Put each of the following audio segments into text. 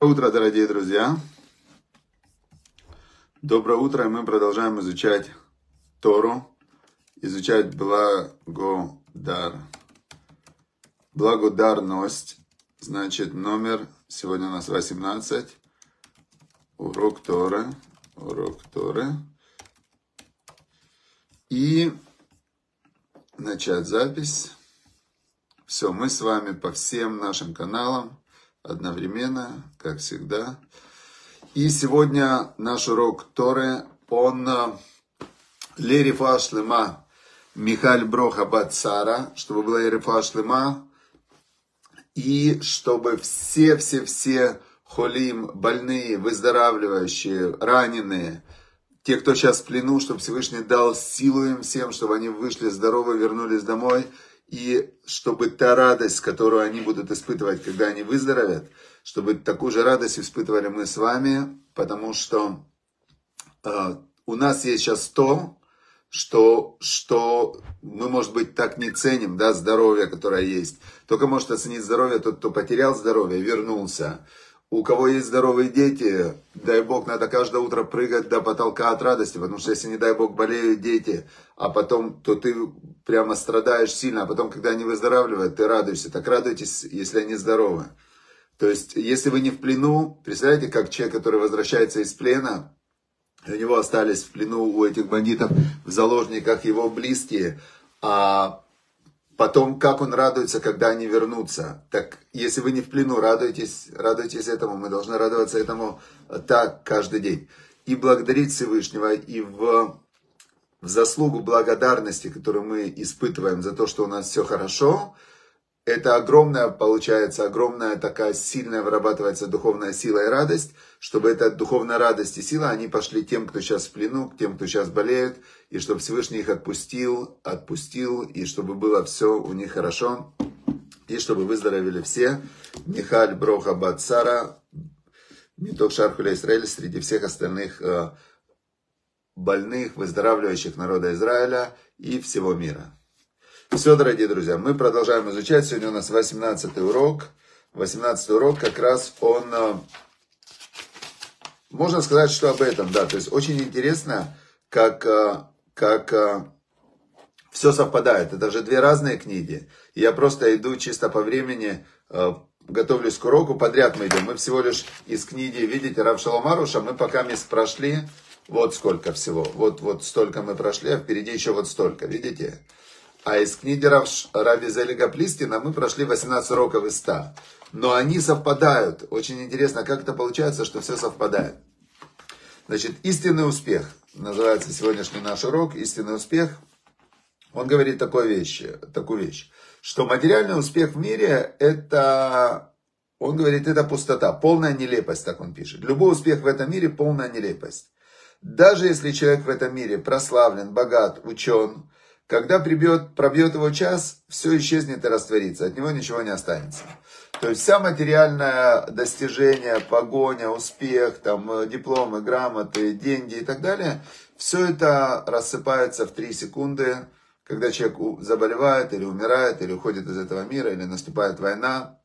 утро, дорогие друзья! Доброе утро, и мы продолжаем изучать Тору, изучать благодар. Благодарность, значит, номер, сегодня у нас 18, урок Торы, урок Торы. И начать запись. Все, мы с вами по всем нашим каналам одновременно, как всегда. И сегодня наш урок Торы, он э, Лерифа Шлема Михаль Броха Бацара, чтобы была Лерифа Шлема, и чтобы все-все-все холим, больные, выздоравливающие, раненые, те, кто сейчас в плену, чтобы Всевышний дал силу им всем, чтобы они вышли здоровы, вернулись домой – и чтобы та радость, которую они будут испытывать, когда они выздоровят, чтобы такую же радость испытывали мы с вами, потому что э, у нас есть сейчас то, что, что мы, может быть, так не ценим, да, здоровье, которое есть. Только может оценить здоровье тот, кто потерял здоровье, вернулся у кого есть здоровые дети, дай бог, надо каждое утро прыгать до потолка от радости, потому что если, не дай бог, болеют дети, а потом, то ты прямо страдаешь сильно, а потом, когда они выздоравливают, ты радуешься. Так радуйтесь, если они здоровы. То есть, если вы не в плену, представляете, как человек, который возвращается из плена, у него остались в плену у этих бандитов в заложниках его близкие, а Потом, как он радуется, когда они вернутся. Так, если вы не в плену, радуйтесь, радуйтесь этому. Мы должны радоваться этому так каждый день. И благодарить Всевышнего, и в, в заслугу благодарности, которую мы испытываем за то, что у нас все хорошо – это огромная, получается, огромная такая сильная вырабатывается духовная сила и радость, чтобы эта духовная радость и сила, они пошли тем, кто сейчас в плену, к тем, кто сейчас болеет, и чтобы Всевышний их отпустил, отпустил, и чтобы было все у них хорошо, и чтобы выздоровели все. Михаль Броха Бацара, Миток Шархуля Израиля, среди всех остальных э, больных, выздоравливающих народа Израиля и всего мира. Все, дорогие друзья, мы продолжаем изучать. Сегодня у нас 18 урок. 18 урок как раз он... Э, можно сказать, что об этом, да. То есть очень интересно, как, э, как э, все совпадает. Это же две разные книги. Я просто иду чисто по времени, готовлюсь к уроку, подряд мы идем. Мы всего лишь из книги, видите, Равшаломаруша, мы пока месяц прошли, вот сколько всего. Вот, вот столько мы прошли, а впереди еще вот столько, видите? А из книги Рави Зелига Плистина мы прошли 18 уроков из 100. Но они совпадают. Очень интересно, как это получается, что все совпадает. Значит, истинный успех. Называется сегодняшний наш урок. Истинный успех. Он говорит такую вещь, такую вещь, что материальный успех в мире это, он говорит, это пустота, полная нелепость, так он пишет. Любой успех в этом мире полная нелепость. Даже если человек в этом мире прославлен, богат, учен, когда прибьет, пробьет его час, все исчезнет и растворится, от него ничего не останется. То есть вся материальное достижение, погоня, успех, там, э, дипломы, грамоты, деньги и так далее, все это рассыпается в 3 секунды, когда человек заболевает или умирает, или уходит из этого мира, или наступает война.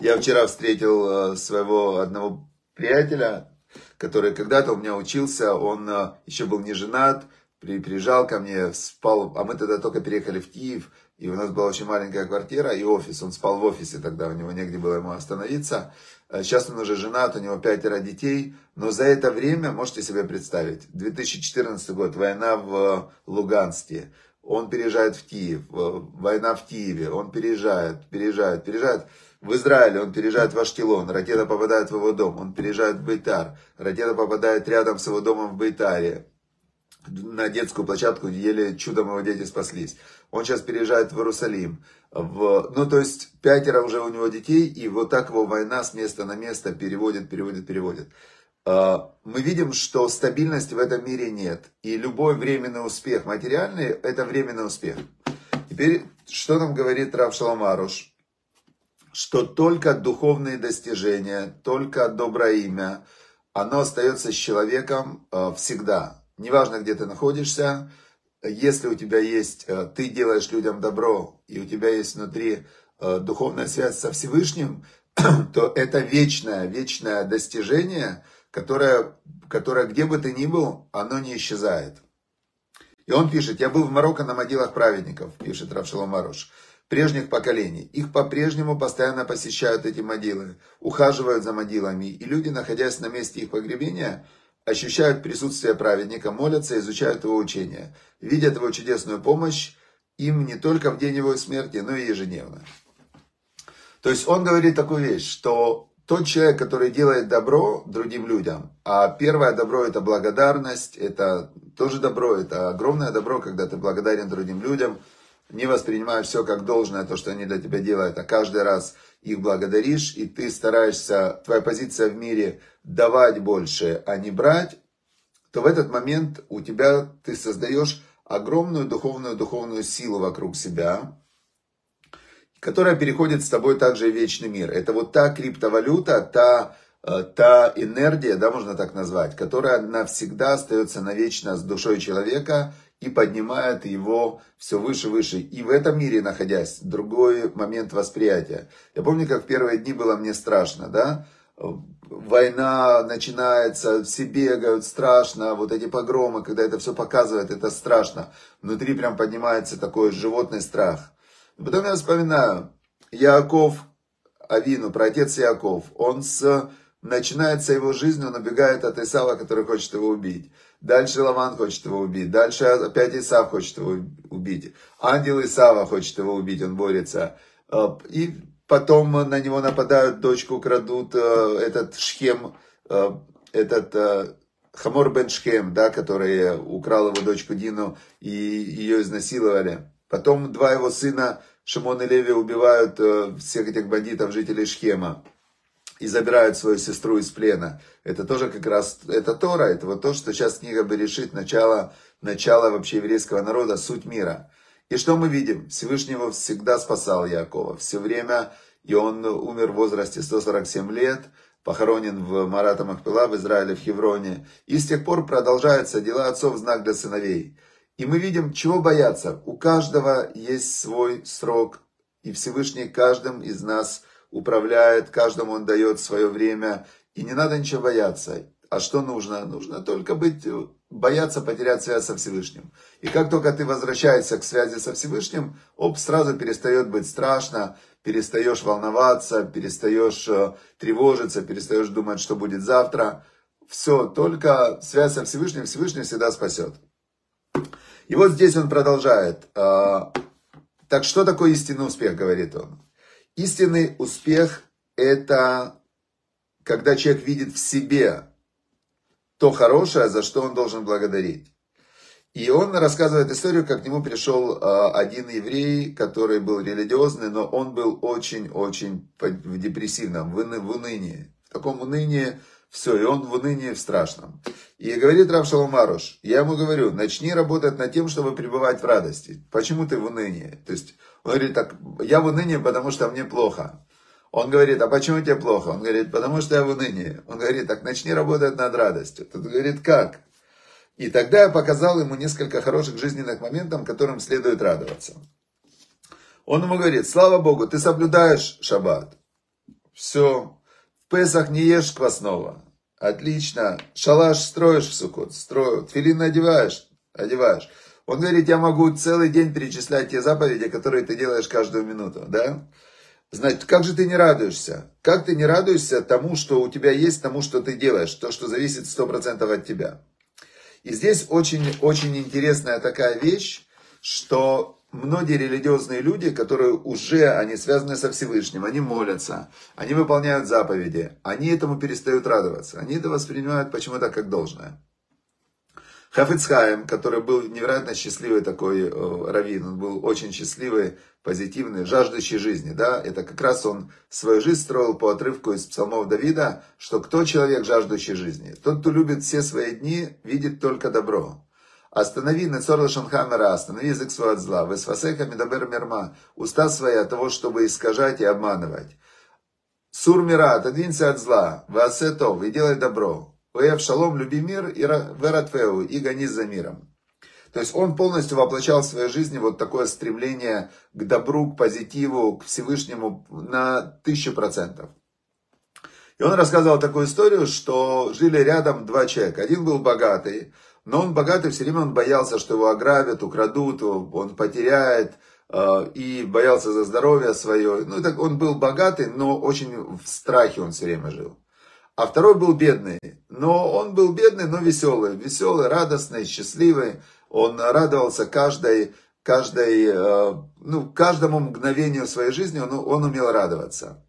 Я вчера встретил э, своего одного приятеля, который когда-то у меня учился, он э, еще был не женат, приезжал ко мне, спал, а мы тогда только переехали в Киев, и у нас была очень маленькая квартира и офис, он спал в офисе тогда, у него негде было ему остановиться. Э, сейчас он уже женат, у него пятеро детей, но за это время, можете себе представить, 2014 год, война в Луганске, он переезжает в Киев, война в Киеве, он переезжает, переезжает, переезжает в Израиле, он переезжает в Аштилон, ракета попадает в его дом, он переезжает в Бейтар, ракета попадает рядом с его домом в Бейтаре, на детскую площадку, еле чудом его дети спаслись. Он сейчас переезжает в Иерусалим. В, ну, то есть, пятеро уже у него детей, и вот так его война с места на место переводит, переводит, переводит. А, мы видим, что стабильности в этом мире нет. И любой временный успех материальный, это временный успех. Теперь, что нам говорит Рав Шаламаруш? Что только духовные достижения, только доброе имя, оно остается с человеком а, всегда неважно, где ты находишься, если у тебя есть, э, ты делаешь людям добро, и у тебя есть внутри э, духовная связь со Всевышним, то это вечное, вечное достижение, которое, которое где бы ты ни был, оно не исчезает. И он пишет, я был в Марокко на могилах праведников, пишет Равшалом Маруш, прежних поколений. Их по-прежнему постоянно посещают эти могилы, ухаживают за могилами, и люди, находясь на месте их погребения, ощущают присутствие праведника, молятся, изучают его учения, видят его чудесную помощь им не только в день его смерти, но и ежедневно. То есть он говорит такую вещь, что тот человек, который делает добро другим людям, а первое добро это благодарность, это тоже добро, это огромное добро, когда ты благодарен другим людям, не воспринимаешь все как должное, то, что они для тебя делают, а каждый раз их благодаришь, и ты стараешься, твоя позиция в мире давать больше, а не брать, то в этот момент у тебя ты создаешь огромную духовную духовную силу вокруг себя, которая переходит с тобой также в вечный мир. Это вот та криптовалюта, та, э, та энергия, да, можно так назвать, которая навсегда остается навечно с душой человека и поднимает его все выше, выше. И в этом мире, находясь, другой момент восприятия. Я помню, как в первые дни было мне страшно, да, война начинается, все бегают, страшно, вот эти погромы, когда это все показывает, это страшно. Внутри прям поднимается такой животный страх. Потом я вспоминаю, Яков, Авину, про отец Яков, он с, начинается его жизнь, он убегает от Исава, который хочет его убить. Дальше Лаван хочет его убить. Дальше опять Исав хочет его убить. Ангел Исава хочет его убить, он борется. Э, и потом на него нападают, дочку крадут, э, этот Шхем, э, этот Хамор бен Шхем, да, который украл его дочку Дину и ее изнасиловали. Потом два его сына, Шимон и Леви, убивают всех этих бандитов, жителей Шхема и забирают свою сестру из плена. Это тоже как раз, это Тора, это вот то, что сейчас книга Берешит, начало, начало вообще еврейского народа, суть мира. И что мы видим? Всевышнего всегда спасал Якова. Все время, и он умер в возрасте 147 лет, похоронен в Марата Махпила в Израиле, в Хевроне. И с тех пор продолжаются дела отцов знак для сыновей. И мы видим, чего бояться. У каждого есть свой срок, и Всевышний каждым из нас – управляет, каждому он дает свое время, и не надо ничего бояться. А что нужно? Нужно только быть, бояться потерять связь со Всевышним. И как только ты возвращаешься к связи со Всевышним, оп, сразу перестает быть страшно, перестаешь волноваться, перестаешь э, тревожиться, перестаешь думать, что будет завтра. Все, только связь со Всевышним, Всевышний всегда спасет. И вот здесь он продолжает. «А, так что такое истинный успех, говорит он. Истинный успех – это когда человек видит в себе то хорошее, за что он должен благодарить. И он рассказывает историю, как к нему пришел а, один еврей, который был религиозный, но он был очень-очень в депрессивном, в унынии. В таком унынии, все, и он в унынии в страшном. И говорит Рав Шаломаруш, я ему говорю, начни работать над тем, чтобы пребывать в радости. Почему ты в унынии? То есть, он говорит, так, я в унынии, потому что мне плохо. Он говорит, а почему тебе плохо? Он говорит, потому что я в унынии. Он говорит, так начни работать над радостью. Тот говорит, как? И тогда я показал ему несколько хороших жизненных моментов, которым следует радоваться. Он ему говорит, слава Богу, ты соблюдаешь шаббат. Все. В Песах не ешь квасного. Отлично. Шалаш строишь в Сукот? Строю. Тфилин одеваешь? Одеваешь. Он говорит, я могу целый день перечислять те заповеди, которые ты делаешь каждую минуту, да? Значит, как же ты не радуешься? Как ты не радуешься тому, что у тебя есть, тому, что ты делаешь, то, что зависит 100% от тебя? И здесь очень, очень интересная такая вещь, что многие религиозные люди, которые уже, они связаны со Всевышним, они молятся, они выполняют заповеди, они этому перестают радоваться, они это воспринимают почему-то как должное. Хафицхайм, который был невероятно счастливый такой э, раввин, он был очень счастливый, позитивный, жаждущий жизни, да, это как раз он свою жизнь строил по отрывку из псалмов Давида, что кто человек, жаждущий жизни? Тот, кто любит все свои дни, видит только добро. Останови Нецорла Шанхамера, останови язык свой от зла. Весфасеха Медабер Мерма, уста свои от того, чтобы искажать и обманывать. Сур мира, отодвинься от зла. Васетов, и делай добро. Уэв шалом, люби мир, и вератвеу, и гонись за миром. То есть он полностью воплощал в своей жизни вот такое стремление к добру, к позитиву, к Всевышнему на тысячу процентов. И он рассказывал такую историю, что жили рядом два человека. Один был богатый, но он богатый, все время он боялся, что его ограбят, украдут, он потеряет, э, и боялся за здоровье свое. Ну, так он был богатый, но очень в страхе он все время жил. А второй был бедный, но он был бедный, но веселый, веселый, радостный, счастливый. Он радовался каждой, каждой, э, ну, каждому мгновению своей жизни, он, он умел радоваться.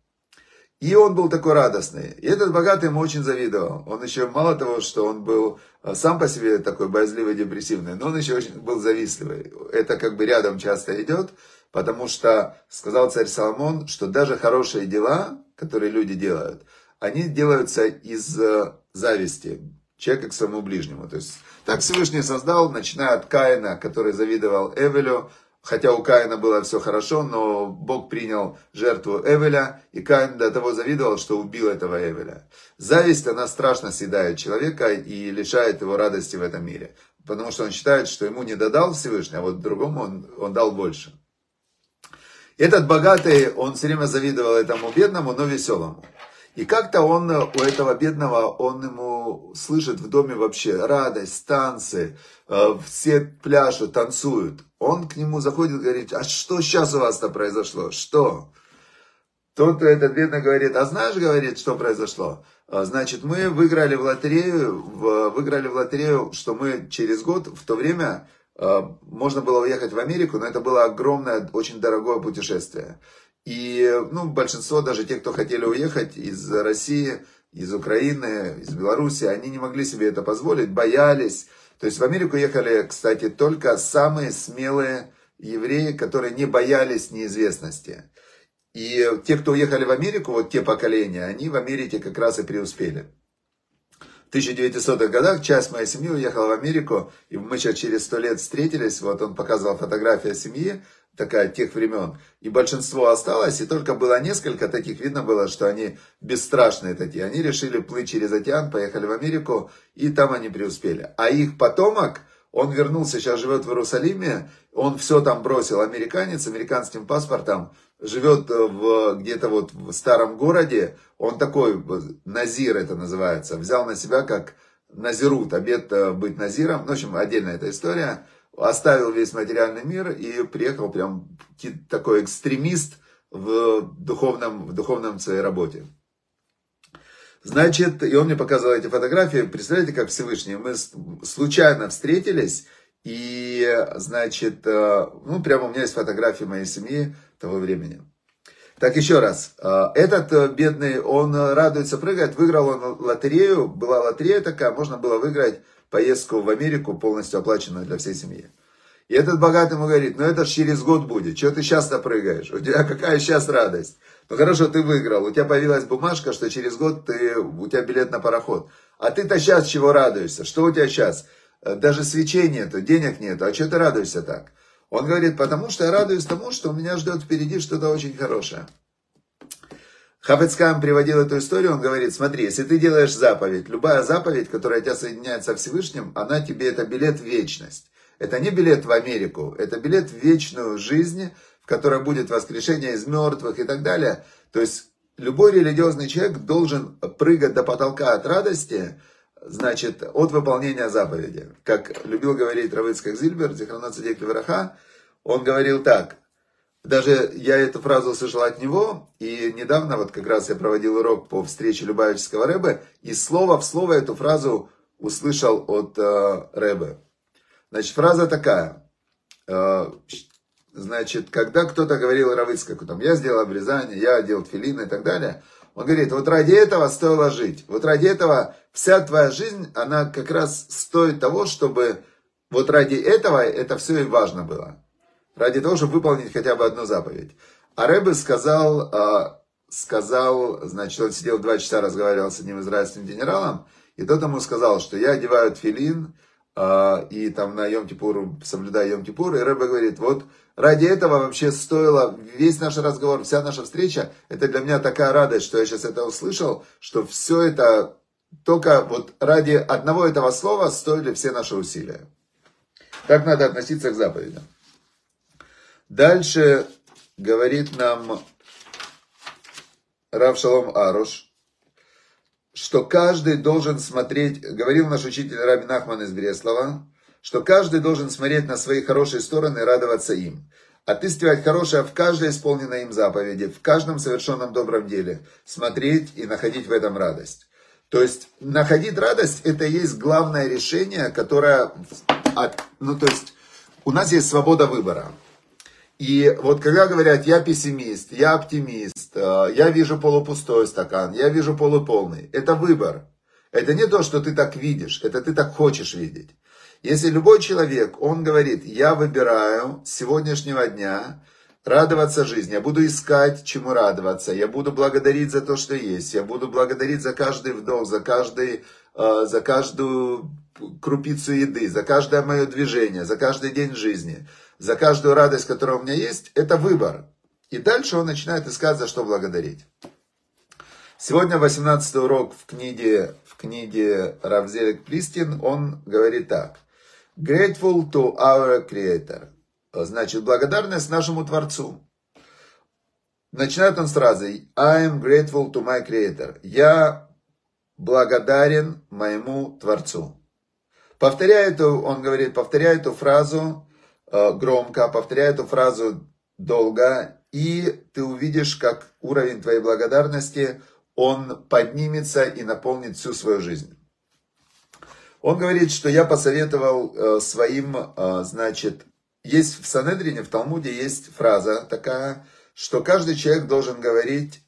И он был такой радостный. И этот богатый ему очень завидовал. Он еще, мало того, что он был э, сам по себе такой боязливый, депрессивный, но он еще очень был завистливый. Это как бы рядом часто идет, потому что сказал царь Соломон, что даже хорошие дела, которые люди делают, они делаются из э, зависти человека к своему ближнему. То есть так Всевышний создал, начиная от Каина, который завидовал Эвелю, Хотя у Каина было все хорошо, но Бог принял жертву Эвеля, и Каин до того завидовал, что убил этого Эвеля. Зависть, она страшно съедает человека и лишает его радости в этом мире. Потому что он считает, что ему не додал Всевышний, а вот другому он, он дал больше. Этот богатый, он все время завидовал этому бедному, но веселому. И как-то он у этого бедного, он ему слышит в доме вообще радость, танцы, э, все пляшут, танцуют. Он к нему заходит и говорит, а что сейчас у вас-то произошло? Что? Тот, этот бедный говорит, а знаешь, говорит, что произошло? «А, значит, мы выиграли в лотерею, выиграли в лотерею, что мы через год, в то время, э, можно было уехать в Америку, но это было огромное, очень дорогое путешествие. И ну, большинство, даже те, кто хотели уехать из России, из Украины, из Беларуси, они не могли себе это позволить, боялись. То есть в Америку ехали, кстати, только самые смелые евреи, которые не боялись неизвестности. И те, кто уехали в Америку, вот те поколения, они в Америке как раз и преуспели. В 1900-х годах часть моей семьи уехала в Америку, и мы сейчас через сто лет встретились, вот он показывал фотографию семьи, такая тех времен. И большинство осталось, и только было несколько таких, видно было, что они бесстрашные такие. Они решили плыть через океан, поехали в Америку, и там они преуспели. А их потомок, он вернулся, сейчас живет в Иерусалиме, он все там бросил, американец, американским паспортом, живет в, где-то вот в старом городе, он такой, назир это называется, взял на себя как назирут, обед э, быть назиром, ну, в общем, отдельная эта история, оставил весь материальный мир и приехал прям такой экстремист в духовном, в духовном своей работе. Значит, и он мне показывал эти фотографии. Представляете, как Всевышний. Мы случайно встретились, и, значит, э, ну, прямо у меня есть фотографии моей семьи того времени. Так, еще раз. Э, этот э, бедный, он радуется, прыгает. Выиграл он лотерею. Была лотерея такая, можно было выиграть поездку в Америку, полностью оплаченную для всей семьи. И этот богатый ему говорит, ну это ж через год будет, что ты сейчас-то прыгаешь, у тебя какая сейчас радость. Ну хорошо, ты выиграл, у тебя появилась бумажка, что через год ты, у тебя билет на пароход. А ты-то сейчас чего радуешься, что у тебя сейчас? Э, даже свечей нету, денег нету, а что ты радуешься так? Он говорит, потому что я радуюсь тому, что у меня ждет впереди что-то очень хорошее. Хафецкам приводил эту историю, он говорит, смотри, если ты делаешь заповедь, любая заповедь, которая тебя соединяет со Всевышним, она тебе, это билет в вечность. Это не билет в Америку, это билет в вечную жизнь, в которой будет воскрешение из мертвых и так далее. То есть любой религиозный человек должен прыгать до потолка от радости, значит, от выполнения заповеди. Как любил говорить Равыцкак Зильбер, Зихрана Цадек Левраха, он говорил так, даже я эту фразу услышал от него, и недавно вот как раз я проводил урок по встрече Любавического Рэбе, и слово в слово эту фразу услышал от э, Рэбе. Значит, фраза такая. Э, значит, когда кто-то говорил Равыцкаку, там, я сделал обрезание, я одел филин и так далее, он говорит, вот ради этого стоило жить. Вот ради этого вся твоя жизнь, она как раз стоит того, чтобы вот ради этого это все и важно было ради того, чтобы выполнить хотя бы одну заповедь. А Рэбе сказал, а, сказал, значит, он сидел два часа, разговаривал с одним израильским генералом, и тот ему сказал, что я одеваю тфилин, а, и там на Йом-Кипур, соблюдаю Йом-Кипур, и Рэбе говорит, вот ради этого вообще стоило весь наш разговор, вся наша встреча, это для меня такая радость, что я сейчас это услышал, что все это только вот ради одного этого слова стоили все наши усилия. Как надо относиться к заповедям. Дальше говорит нам Рав Шалом Аруш, что каждый должен смотреть, говорил наш учитель Раби Нахман из Бреслова, что каждый должен смотреть на свои хорошие стороны и радоваться им. Отыскивать хорошее в каждой исполненной им заповеди, в каждом совершенном добром деле, смотреть и находить в этом радость. То есть находить радость это и есть главное решение, которое, ну то есть у нас есть свобода выбора. И вот когда говорят, я пессимист, я оптимист, э, я вижу полупустой стакан, я вижу полуполный, это выбор. Это не то, что ты так видишь, это ты так хочешь видеть. Если любой человек, он говорит, я выбираю с сегодняшнего дня радоваться жизни, я буду искать, чему радоваться, я буду благодарить за то, что есть, я буду благодарить за каждый вдох, за каждый, за каждую крупицу еды, за каждое мое движение, за каждый день жизни – за каждую радость, которая у меня есть, это выбор. И дальше он начинает искать, за что благодарить. Сегодня 18 урок в книге, в книге Равзелик Плистин, он говорит так. Grateful to our Creator. Значит, благодарность нашему Творцу. Начинает он с фразы I am grateful to my Creator. Я благодарен моему Творцу. Повторяю эту, он говорит, повторяю эту фразу Э, громко, повторяй эту фразу долго, и ты увидишь, как уровень твоей благодарности, он поднимется и наполнит всю свою жизнь. Он говорит, что я посоветовал э, своим, э, значит, есть в Санедрине, в Талмуде есть фраза такая, что каждый человек должен говорить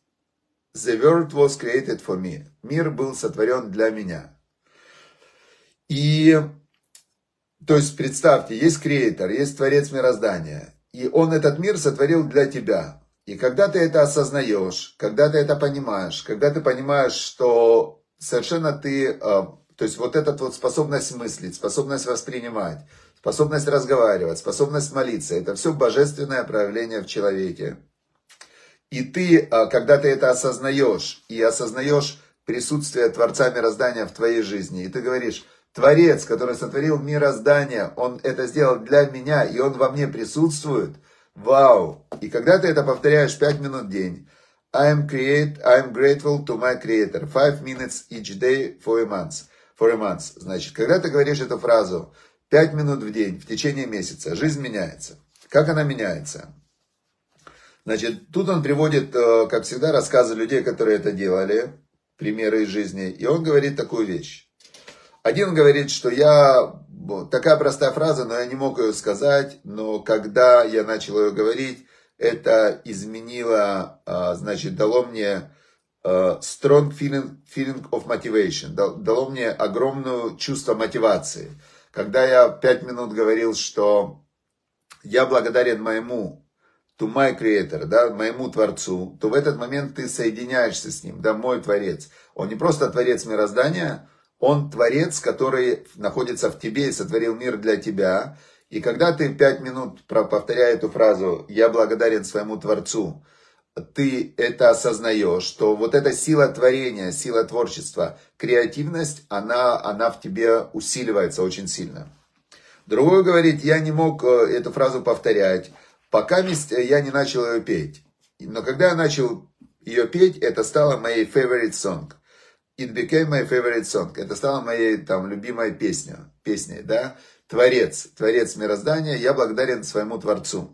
«The world was created for me». Мир был сотворен для меня. И то есть представьте, есть креатор, есть творец мироздания, и он этот мир сотворил для тебя. И когда ты это осознаешь, когда ты это понимаешь, когда ты понимаешь, что совершенно ты, э, то есть вот эта вот способность мыслить, способность воспринимать, способность разговаривать, способность молиться, это все божественное проявление в человеке. И ты, э, когда ты это осознаешь, и осознаешь присутствие Творца мироздания в твоей жизни, и ты говоришь, Творец, который сотворил мироздание, Он это сделал для меня, и Он во мне присутствует. Вау! И когда ты это повторяешь 5 минут в день, I am, create, I am grateful to my creator. Five minutes each day for a month. For a month. Значит, когда ты говоришь эту фразу 5 минут в день в течение месяца, жизнь меняется. Как она меняется? Значит, тут он приводит, э, как всегда, рассказы людей, которые это делали, примеры из жизни. И он говорит такую вещь. Один говорит, что я, такая простая фраза, но я не мог ее сказать, но когда я начал ее говорить, это изменило, а, значит, дало мне а, strong feeling, feeling of motivation, дало мне огромное чувство мотивации. Когда я пять минут говорил, что я благодарен моему, to my creator, да, моему Творцу, то в этот момент ты соединяешься с ним, да, мой Творец. Он не просто Творец мироздания, он творец, который находится в тебе и сотворил мир для тебя. И когда ты пять минут повторяя эту фразу «Я благодарен своему Творцу», ты это осознаешь, что вот эта сила творения, сила творчества, креативность, она, она в тебе усиливается очень сильно. Другой говорит, я не мог э, эту фразу повторять, пока я не начал ее петь. Но когда я начал ее петь, это стало моей favorite song. It became my favorite song. Это стало моей там любимой песней, песней, да. Творец, Творец мироздания, я благодарен своему Творцу.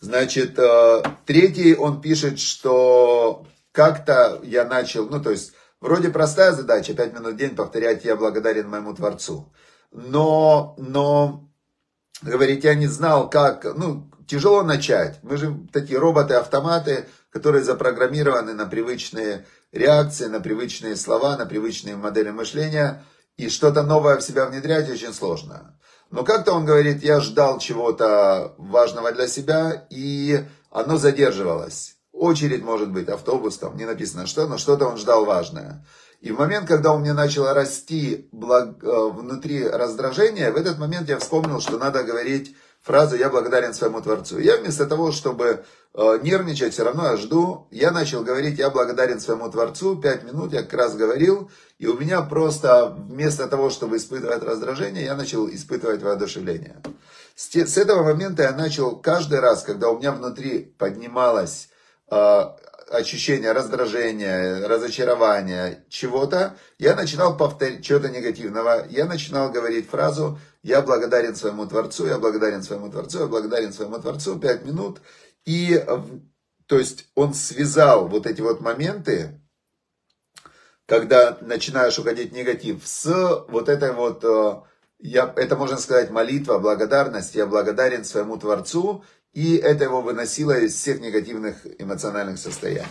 Значит, э, третий он пишет, что как-то я начал, ну то есть, вроде простая задача, пять минут в день повторять «я благодарен моему Творцу». Но, но, говорит, я не знал, как, ну, тяжело начать. Мы же такие роботы-автоматы, которые запрограммированы на привычные реакции, на привычные слова, на привычные модели мышления. И что-то новое в себя внедрять очень сложно. Но как-то он говорит, я ждал чего-то важного для себя, и оно задерживалось. Очередь, может быть, автобус, там не написано что, но что-то он ждал важное. И в момент, когда у меня начало расти благ... Э, внутри раздражение, в этот момент я вспомнил, что надо говорить фразу «Я благодарен своему Творцу». Я вместо того, чтобы э, нервничать, все равно я жду, я начал говорить «Я благодарен своему Творцу», пять минут я как раз говорил, и у меня просто вместо того, чтобы испытывать раздражение, я начал испытывать воодушевление. С, с этого момента я начал каждый раз, когда у меня внутри поднималось э, ощущение раздражения, разочарования, чего-то, я начинал повторять, чего-то негативного, я начинал говорить фразу «Я благодарен своему Творцу, я благодарен своему Творцу, я благодарен своему Творцу» пять минут. И, то есть, он связал вот эти вот моменты, когда начинаешь уходить в негатив, с вот этой вот, э, я, это можно сказать молитва, благодарность, я благодарен своему Творцу, и это его выносило из всех негативных эмоциональных состояний.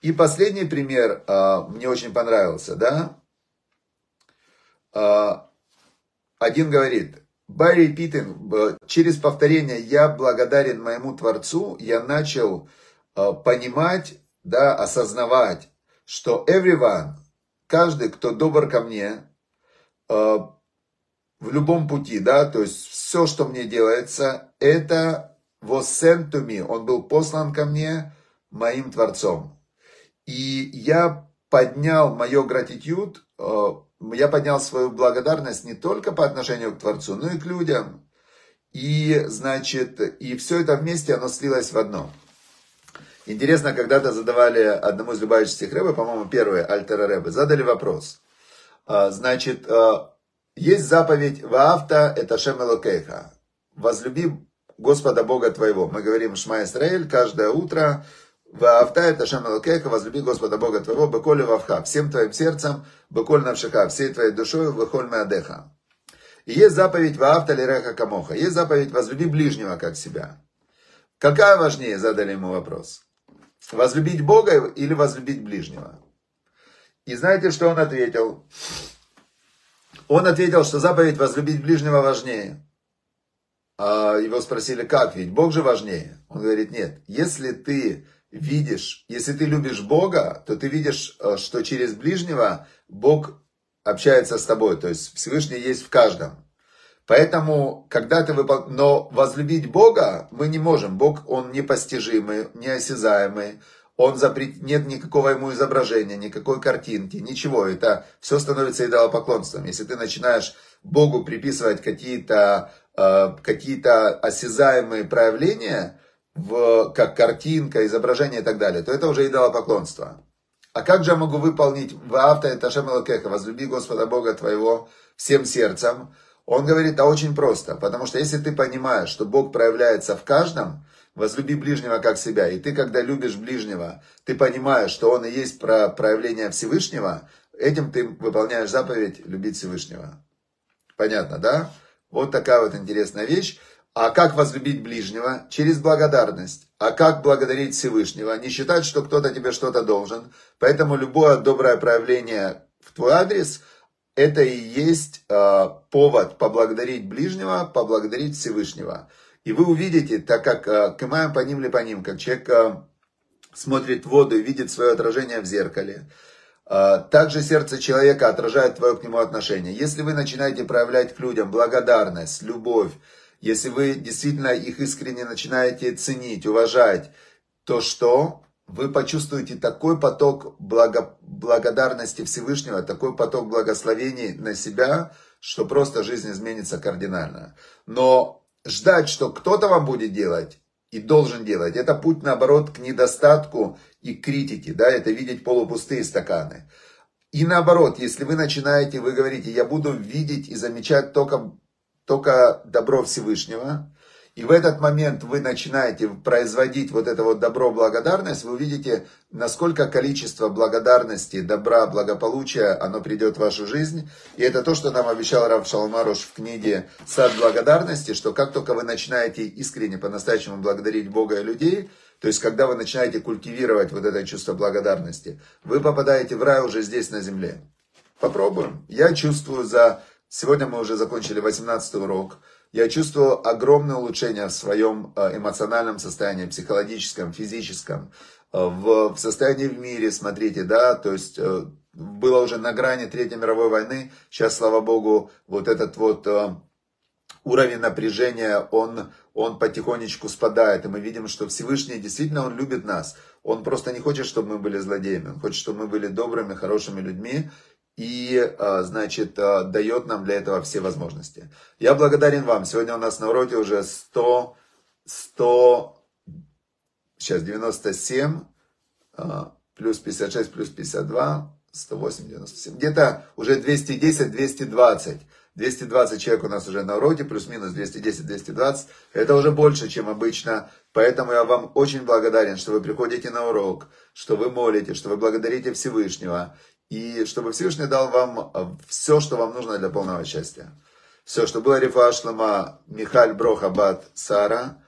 И последний пример э, мне очень понравился, да. Э, один говорит, by repeating, через повторение «я благодарен моему Творцу», я начал э, понимать, да, осознавать, что everyone, каждый, кто добр ко мне, в любом пути, да, то есть все, что мне делается, это me, он был послан ко мне моим Творцом. И я поднял мое gratitude, э, я поднял свою благодарность не только по отношению к Творцу, но и к людям. И, значит, и все это вместе, оно слилось в одно. Интересно, когда-то задавали одному из любавичских рэбы, по-моему, первые альтера рэбы, задали вопрос. Э, значит, э, есть заповедь «Ваавта это Шем Элокейха» возлюби Господа Бога твоего. Мы говорим Шма Исраэль каждое утро. Ваавта это Шем Элокеха, возлюби Господа Бога твоего, беколи вавха, всем твоим сердцем, беколь навшиха, всей твоей душой, вехоль меадеха. И есть заповедь Ваавта лиреха камоха, есть заповедь возлюби ближнего как себя. Какая важнее, задали ему вопрос. Возлюбить Бога или возлюбить ближнего? И знаете, что он ответил? Он ответил, что заповедь возлюбить ближнего важнее. А его спросили, как, ведь Бог же важнее. Он говорит, нет, если ты видишь, если ты любишь Бога, то ты видишь, э, что через ближнего Бог общается с тобой, то есть Всевышний есть в каждом. Поэтому, когда ты выпол... Но возлюбить Бога мы не можем. Бог, Он непостижимый, неосязаемый. Он запрет... Нет никакого ему изображения, никакой картинки, ничего. Это все становится идолопоклонством. Если ты начинаешь Богу приписывать какие-то какие-то осязаемые проявления, в, как картинка, изображение и так далее, то это уже идолопоклонство. А как же я могу выполнить в авто это Шемалакеха, возлюби Господа Бога твоего всем сердцем? Он говорит, а очень просто, потому что если ты понимаешь, что Бог проявляется в каждом, возлюби ближнего как себя, и ты, когда любишь ближнего, ты понимаешь, что он и есть про проявление Всевышнего, этим ты выполняешь заповедь любить Всевышнего. Понятно, да? Вот такая вот интересная вещь. А как возлюбить ближнего? Через благодарность. А как благодарить Всевышнего? Не считать, что кто-то тебе что-то должен. Поэтому любое доброе проявление в твой адрес, это и есть э, повод поблагодарить ближнего, поблагодарить Всевышнего. И вы увидите, так как э, кымаем по ним ли по ним, как человек э, смотрит воду и видит свое отражение в зеркале, а, также сердце человека отражает твое к нему отношение. Если вы начинаете проявлять к людям благодарность, любовь, если вы действительно их искренне начинаете ценить, уважать, то что? Вы почувствуете такой поток благо, благодарности Всевышнего, такой поток благословений на себя, что просто жизнь изменится кардинально. Но ждать, что кто-то вам будет делать, и должен делать. Это путь, наоборот, к недостатку и критике, да, это видеть полупустые стаканы. И наоборот, если вы начинаете, вы говорите, я буду видеть и замечать только, только добро Всевышнего, и в этот момент вы начинаете производить вот это вот добро, благодарность, вы увидите, насколько количество благодарности, добра, благополучия, оно придет в вашу жизнь. И это то, что нам обещал Рав Шалмаруш в книге «Сад благодарности», что как только вы начинаете искренне, по-настоящему благодарить Бога и людей, то есть, когда вы начинаете культивировать вот это чувство благодарности, вы попадаете в рай уже здесь, на земле. Попробуем. Я чувствую за... Сегодня мы уже закончили 18 урок я чувствую огромное улучшение в своем э, эмоциональном состоянии, психологическом, физическом, э, в, состоянии в мире, смотрите, да, то есть э, было уже на грани Третьей мировой войны, сейчас, слава богу, вот этот вот уровень напряжения, он, он потихонечку спадает, и мы видим, что Всевышний действительно, Он любит нас. Он просто не хочет, чтобы мы были злодеями, Он хочет, чтобы мы были добрыми, хорошими людьми, и, а, значит, а, дает нам для этого все возможности. Я благодарен вам. Сегодня у нас на уроке уже 100, 100, сейчас 97, а, плюс 56, плюс 52, 108, 97. Где-то уже 210, 220. 220 человек у нас уже на уроке, плюс-минус 210-220. Это уже больше, чем обычно. Поэтому я вам очень благодарен, что вы приходите на урок, что вы молите, что вы благодарите Всевышнего. И чтобы Всевышний дал вам э, все, что вам нужно для полного счастья. Все, что было Рифа Шлама, Михаль Брохабад Сара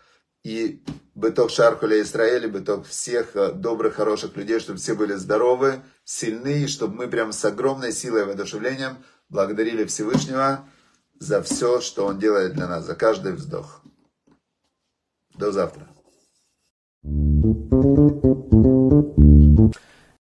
и быток Шархуля Израиля, быток всех э, добрых, хороших людей, чтобы все были здоровы, сильны, и чтобы мы прям с огромной силой и воодушевлением благодарили Всевышнего за все, что Он делает для нас, за каждый вздох. До завтра. thank you